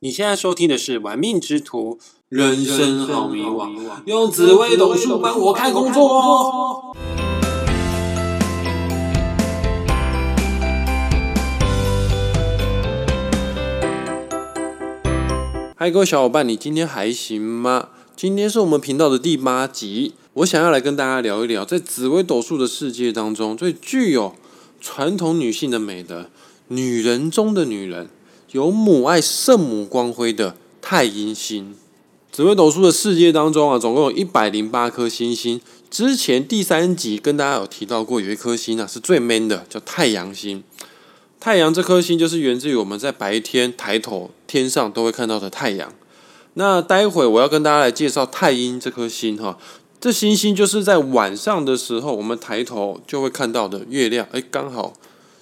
你现在收听的是《玩命之徒》，人生好迷惘，用紫微斗数帮我看工作。嗨，各位小伙伴，你今天还行吗？今天是我们频道的第八集，我想要来跟大家聊一聊，在紫微斗数的世界当中，最具有传统女性的美德，女人中的女人。有母爱圣母光辉的太阴星，紫微斗数的世界当中啊，总共有一百零八颗星星。之前第三集跟大家有提到过，有一颗星啊是最 man 的，叫太阳星。太阳这颗星就是源自于我们在白天抬头天上都会看到的太阳。那待会我要跟大家来介绍太阴这颗星哈，这星星就是在晚上的时候我们抬头就会看到的月亮。哎，刚好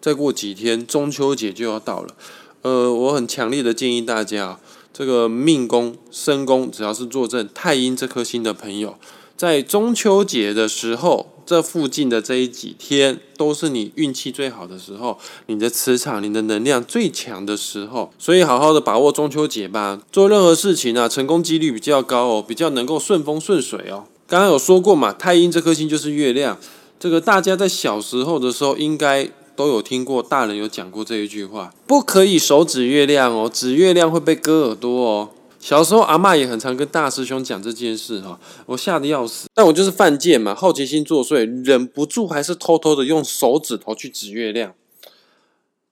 再过几天中秋节就要到了。呃，我很强烈的建议大家，这个命宫、身宫，只要是坐镇太阴这颗星的朋友，在中秋节的时候，这附近的这一几天，都是你运气最好的时候，你的磁场、你的能量最强的时候，所以好好的把握中秋节吧。做任何事情啊，成功几率比较高哦，比较能够顺风顺水哦。刚刚有说过嘛，太阴这颗星就是月亮，这个大家在小时候的时候应该。都有听过大人有讲过这一句话，不可以手指月亮哦，指月亮会被割耳朵哦。小时候阿妈也很常跟大师兄讲这件事哈，我吓得要死。但我就是犯贱嘛，好奇心作祟，忍不住还是偷偷的用手指头去指月亮。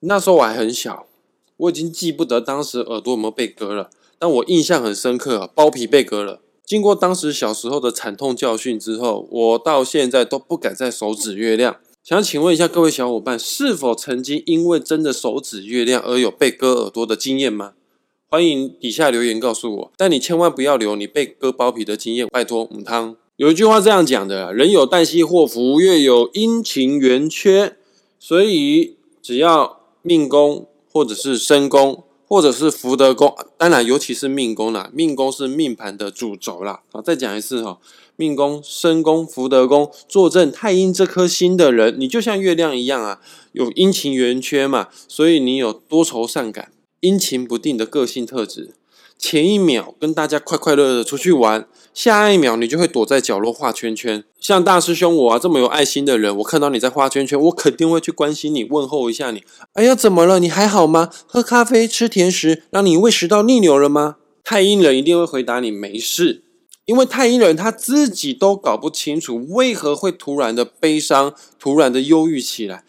那时候我还很小，我已经记不得当时耳朵有没有被割了，但我印象很深刻，包皮被割了。经过当时小时候的惨痛教训之后，我到现在都不敢再手指月亮。想请问一下各位小伙伴，是否曾经因为真的手指月亮而有被割耳朵的经验吗？欢迎底下留言告诉我。但你千万不要留你被割包皮的经验，拜托母汤。有一句话这样讲的：人有旦夕祸福，月有阴晴圆缺。所以只要命宫或者是身宫或者是福德宫，当然尤其是命宫啦，命宫是命盘的主轴啦。好，再讲一次哈。命宫、身宫、福德宫坐镇太阴这颗星的人，你就像月亮一样啊，有阴晴圆缺嘛，所以你有多愁善感、阴晴不定的个性特质。前一秒跟大家快快乐乐出去玩，下一秒你就会躲在角落画圈圈。像大师兄我啊，这么有爱心的人，我看到你在画圈圈，我肯定会去关心你、问候一下你。哎呀，怎么了？你还好吗？喝咖啡、吃甜食，让你胃食道逆流了吗？太阴人一定会回答你没事。因为太阴人他自己都搞不清楚为何会突然的悲伤、突然的忧郁起来，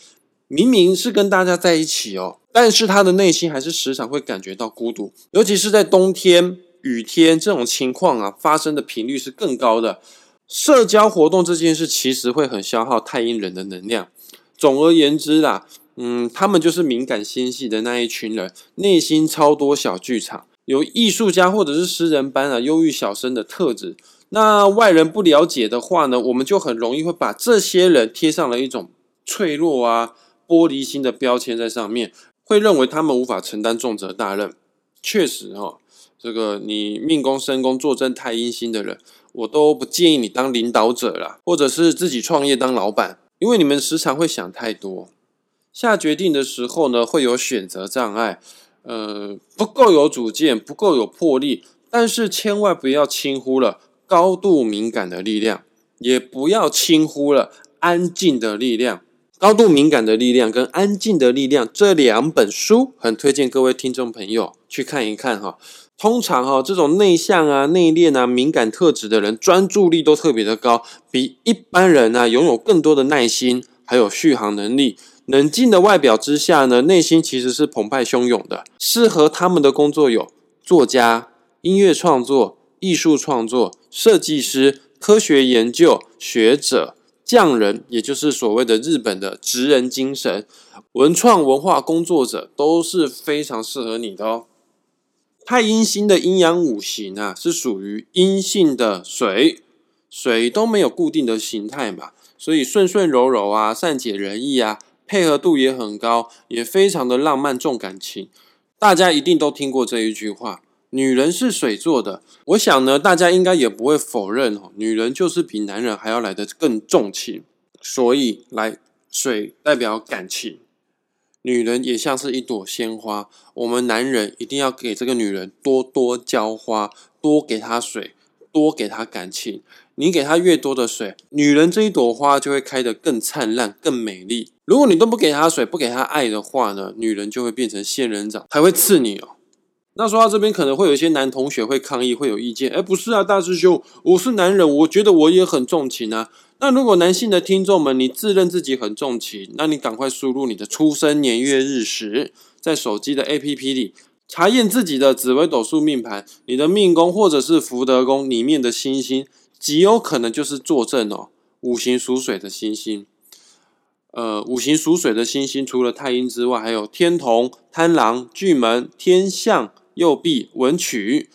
明明是跟大家在一起哦，但是他的内心还是时常会感觉到孤独，尤其是在冬天、雨天这种情况啊，发生的频率是更高的。社交活动这件事其实会很消耗太阴人的能量。总而言之啦，嗯，他们就是敏感纤细的那一群人，内心超多小剧场。有艺术家或者是诗人般啊忧郁小生的特质，那外人不了解的话呢，我们就很容易会把这些人贴上了一种脆弱啊、玻璃心的标签在上面，会认为他们无法承担重责大任。确实哈，这个你命宫、身宫坐镇太阴星的人，我都不建议你当领导者啦，或者是自己创业当老板，因为你们时常会想太多，下决定的时候呢，会有选择障碍。呃，不够有主见，不够有魄力，但是千万不要轻忽了高度敏感的力量，也不要轻忽了安静的力量。高度敏感的力量跟安静的力量这两本书，很推荐各位听众朋友去看一看哈。通常哈，这种内向啊、内敛啊、敏感特质的人，专注力都特别的高，比一般人呢拥有更多的耐心，还有续航能力。冷静的外表之下呢，内心其实是澎湃汹涌的。适合他们的工作有作家、音乐创作、艺术创作、设计师、科学研究、学者、匠人，也就是所谓的日本的职人精神、文创文化工作者，都是非常适合你的哦。太阴星的阴阳五行啊，是属于阴性的水，水都没有固定的形态嘛，所以顺顺柔柔啊，善解人意啊。配合度也很高，也非常的浪漫重感情。大家一定都听过这一句话：“女人是水做的。”我想呢，大家应该也不会否认哦，女人就是比男人还要来的更重情。所以，来水代表感情，女人也像是一朵鲜花，我们男人一定要给这个女人多多浇花，多给她水，多给她感情。你给她越多的水，女人这一朵花就会开得更灿烂、更美丽。如果你都不给她水，不给她爱的话呢，女人就会变成仙人掌，还会刺你哦。那说到这边，可能会有一些男同学会抗议，会有意见。哎，不是啊，大师兄，我是男人，我觉得我也很重情啊。那如果男性的听众们，你自认自己很重情，那你赶快输入你的出生年月日时，在手机的 APP 里查验自己的紫微斗数命盘，你的命宫或者是福德宫里面的星星，极有可能就是坐镇哦五行属水的星星。呃，五行属水的星星，除了太阴之外，还有天同、贪狼、巨门、天象。右臂文曲，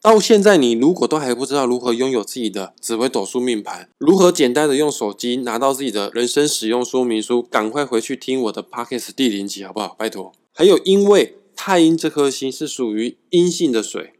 到现在你如果都还不知道如何拥有自己的紫微斗数命盘，如何简单的用手机拿到自己的人生使用说明书，赶快回去听我的 Pockets 第零集好不好？拜托。还有，因为太阴这颗星是属于阴性的水，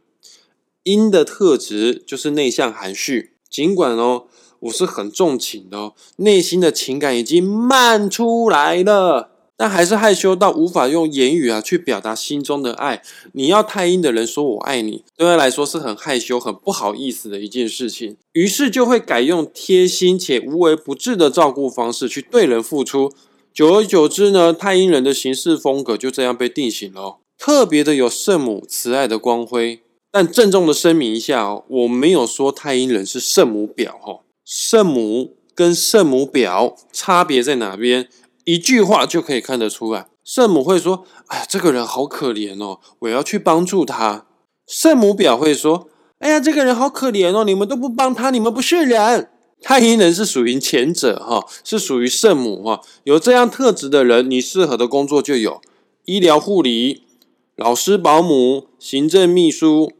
阴的特质就是内向含蓄。尽管哦，我是很重情的哦，内心的情感已经漫出来了。但还是害羞到无法用言语啊去表达心中的爱。你要太阴的人说我爱你，对他来说是很害羞、很不好意思的一件事情。于是就会改用贴心且无微不至的照顾方式去对人付出。久而久之呢，太阴人的行事风格就这样被定型了，特别的有圣母慈爱的光辉。但郑重的声明一下哦，我没有说太阴人是圣母婊哈，圣母跟圣母婊差别在哪边？一句话就可以看得出来，圣母会说：“哎，这个人好可怜哦，我要去帮助他。”圣母表会说：“哎呀，这个人好可怜哦，你们都不帮他，你们不是人。”太阴人是属于前者哈，是属于圣母哈。有这样特质的人，你适合的工作就有医疗护理、老师、保姆、行政秘书、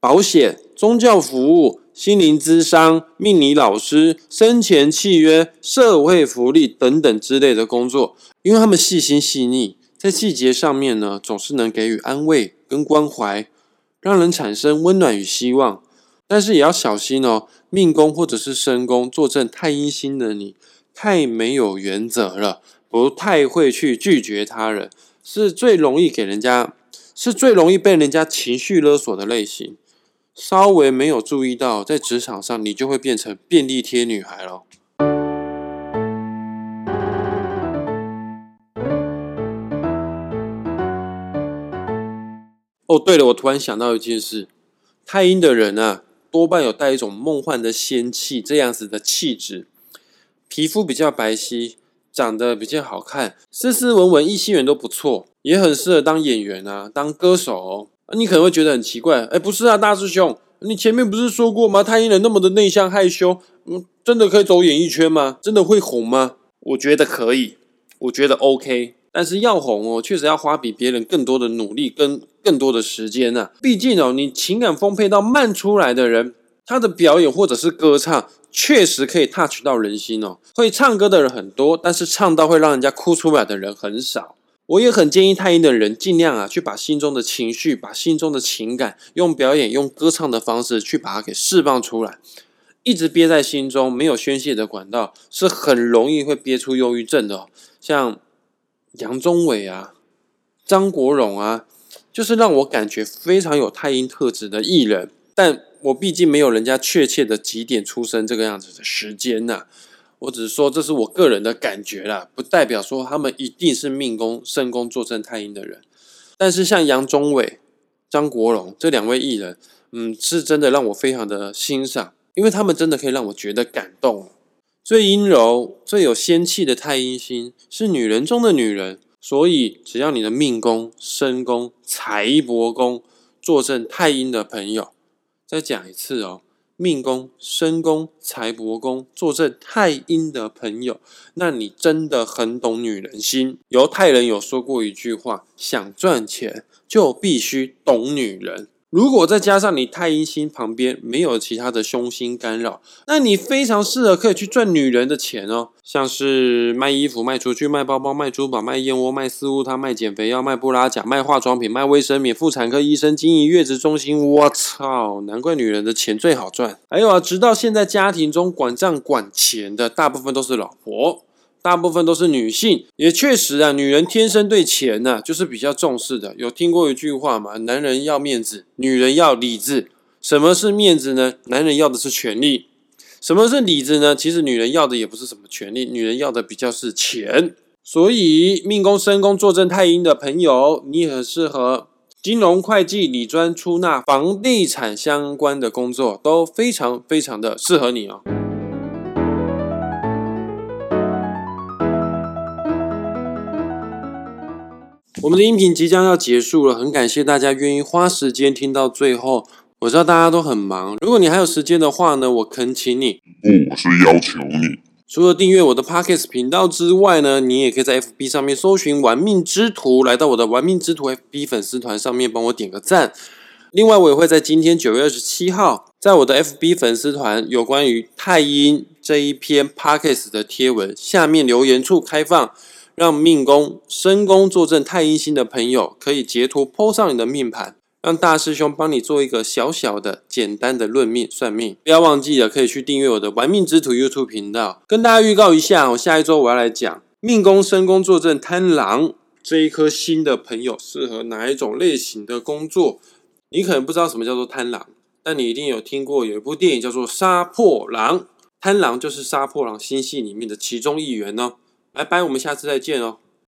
保险、宗教服务。心灵咨商、命理老师、生前契约、社会福利等等之类的工作，因为他们细心细腻，在细节上面呢，总是能给予安慰跟关怀，让人产生温暖与希望。但是也要小心哦，命宫或者是身宫坐镇太阴星的你，太没有原则了，不太会去拒绝他人，是最容易给人家，是最容易被人家情绪勒索的类型。稍微没有注意到，在职场上你就会变成便利贴女孩了。哦，对了，我突然想到一件事：太阴的人啊，多半有带一种梦幻的仙气，这样子的气质，皮肤比较白皙，长得比较好看，斯斯文文，异性缘都不错，也很适合当演员啊，当歌手。啊你可能会觉得很奇怪，哎，不是啊，大师兄，你前面不是说过吗？太阴人那么的内向害羞，嗯，真的可以走演艺圈吗？真的会红吗？我觉得可以，我觉得 OK，但是要红哦，确实要花比别人更多的努力跟更多的时间呐。毕竟哦，你情感丰沛到慢出来的人，他的表演或者是歌唱，确实可以 touch 到人心哦。会唱歌的人很多，但是唱到会让人家哭出来的人很少。我也很建议太阴的人尽量啊，去把心中的情绪、把心中的情感，用表演、用歌唱的方式去把它给释放出来。一直憋在心中，没有宣泄的管道，是很容易会憋出忧郁症的。像杨宗纬啊、张国荣啊，就是让我感觉非常有太阴特质的艺人。但我毕竟没有人家确切的几点出生这个样子的时间呐。我只是说，这是我个人的感觉啦，不代表说他们一定是命宫、身宫坐镇太阴的人。但是像杨宗纬、张国荣这两位艺人，嗯，是真的让我非常的欣赏，因为他们真的可以让我觉得感动。最阴柔、最有仙气的太阴星，是女人中的女人。所以，只要你的命宫、身宫、财帛宫坐镇太阴的朋友，再讲一次哦。命宫、身宫、财帛宫坐镇太阴的朋友，那你真的很懂女人心。犹太人有说过一句话：想赚钱就必须懂女人。如果再加上你太阴星旁边没有其他的凶星干扰，那你非常适合可以去赚女人的钱哦，像是卖衣服、卖出去、卖包包、卖珠宝、卖燕窝、卖私物汤、卖减肥药、卖布拉甲、卖化妆品、卖卫生棉、妇产科医生、经营月子中心。我操，难怪女人的钱最好赚。还有啊，直到现在家庭中管账管钱的大部分都是老婆，大部分都是女性。也确实啊，女人天生对钱呢就是比较重视的。有听过一句话嘛？男人要面子，女人要理智。什么是面子呢？男人要的是权利。什么是理智呢？其实女人要的也不是什么权利，女人要的比较是钱。所以命宫、身宫坐镇太阴的朋友，你很适合金融、会计、理专、出纳、房地产相关的工作，都非常非常的适合你哦。我们的音频即将要结束了，很感谢大家愿意花时间听到最后。我知道大家都很忙，如果你还有时间的话呢，我恳请你，不，我是要求你，除了订阅我的 Podcast 频道之外呢，你也可以在 FB 上面搜寻“玩命之徒”，来到我的“玩命之徒” FB 粉丝团上面帮我点个赞。另外，我也会在今天九月二十七号，在我的 FB 粉丝团有关于太阴这一篇 Podcast 的贴文下面留言处开放。让命宫、身宫坐镇太阴星的朋友可以截图 po 上你的命盘，让大师兄帮你做一个小小的、简单的论命算命。不要忘记了，可以去订阅我的玩命之徒 YouTube 频道。跟大家预告一下，我下一周我要来讲命宫、身宫坐镇贪狼这一颗星的朋友适合哪一种类型的工作。你可能不知道什么叫做贪狼，但你一定有听过有一部电影叫做《杀破狼》，贪狼就是杀破狼星系里面的其中一员呢。拜拜，我们下次再见哦。